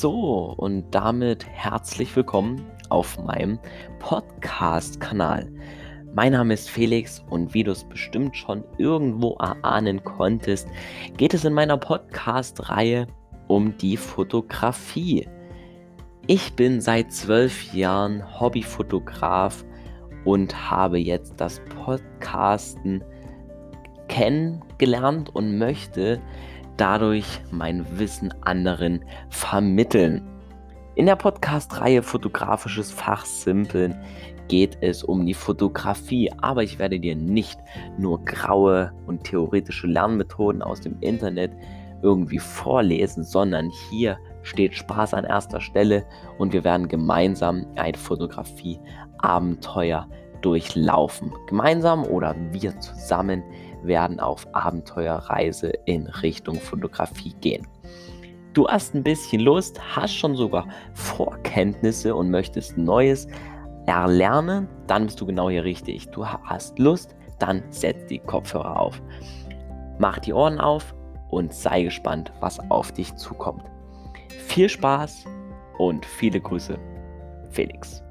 So, und damit herzlich willkommen auf meinem Podcast-Kanal. Mein Name ist Felix und wie du es bestimmt schon irgendwo erahnen konntest, geht es in meiner Podcast-Reihe um die Fotografie. Ich bin seit zwölf Jahren Hobbyfotograf und habe jetzt das Podcasten kennengelernt und möchte dadurch mein Wissen anderen vermitteln. In der Podcast-Reihe Fotografisches Fachsimpeln geht es um die Fotografie, aber ich werde dir nicht nur graue und theoretische Lernmethoden aus dem Internet irgendwie vorlesen, sondern hier steht Spaß an erster Stelle und wir werden gemeinsam ein Fotografie-Abenteuer durchlaufen. Gemeinsam oder wir zusammen werden auf Abenteuerreise in Richtung Fotografie gehen. Du hast ein bisschen Lust, hast schon sogar Vorkenntnisse und möchtest Neues erlernen, dann bist du genau hier richtig. Du hast Lust, dann setz die Kopfhörer auf. Mach die Ohren auf und sei gespannt, was auf dich zukommt. Viel Spaß und viele Grüße, Felix.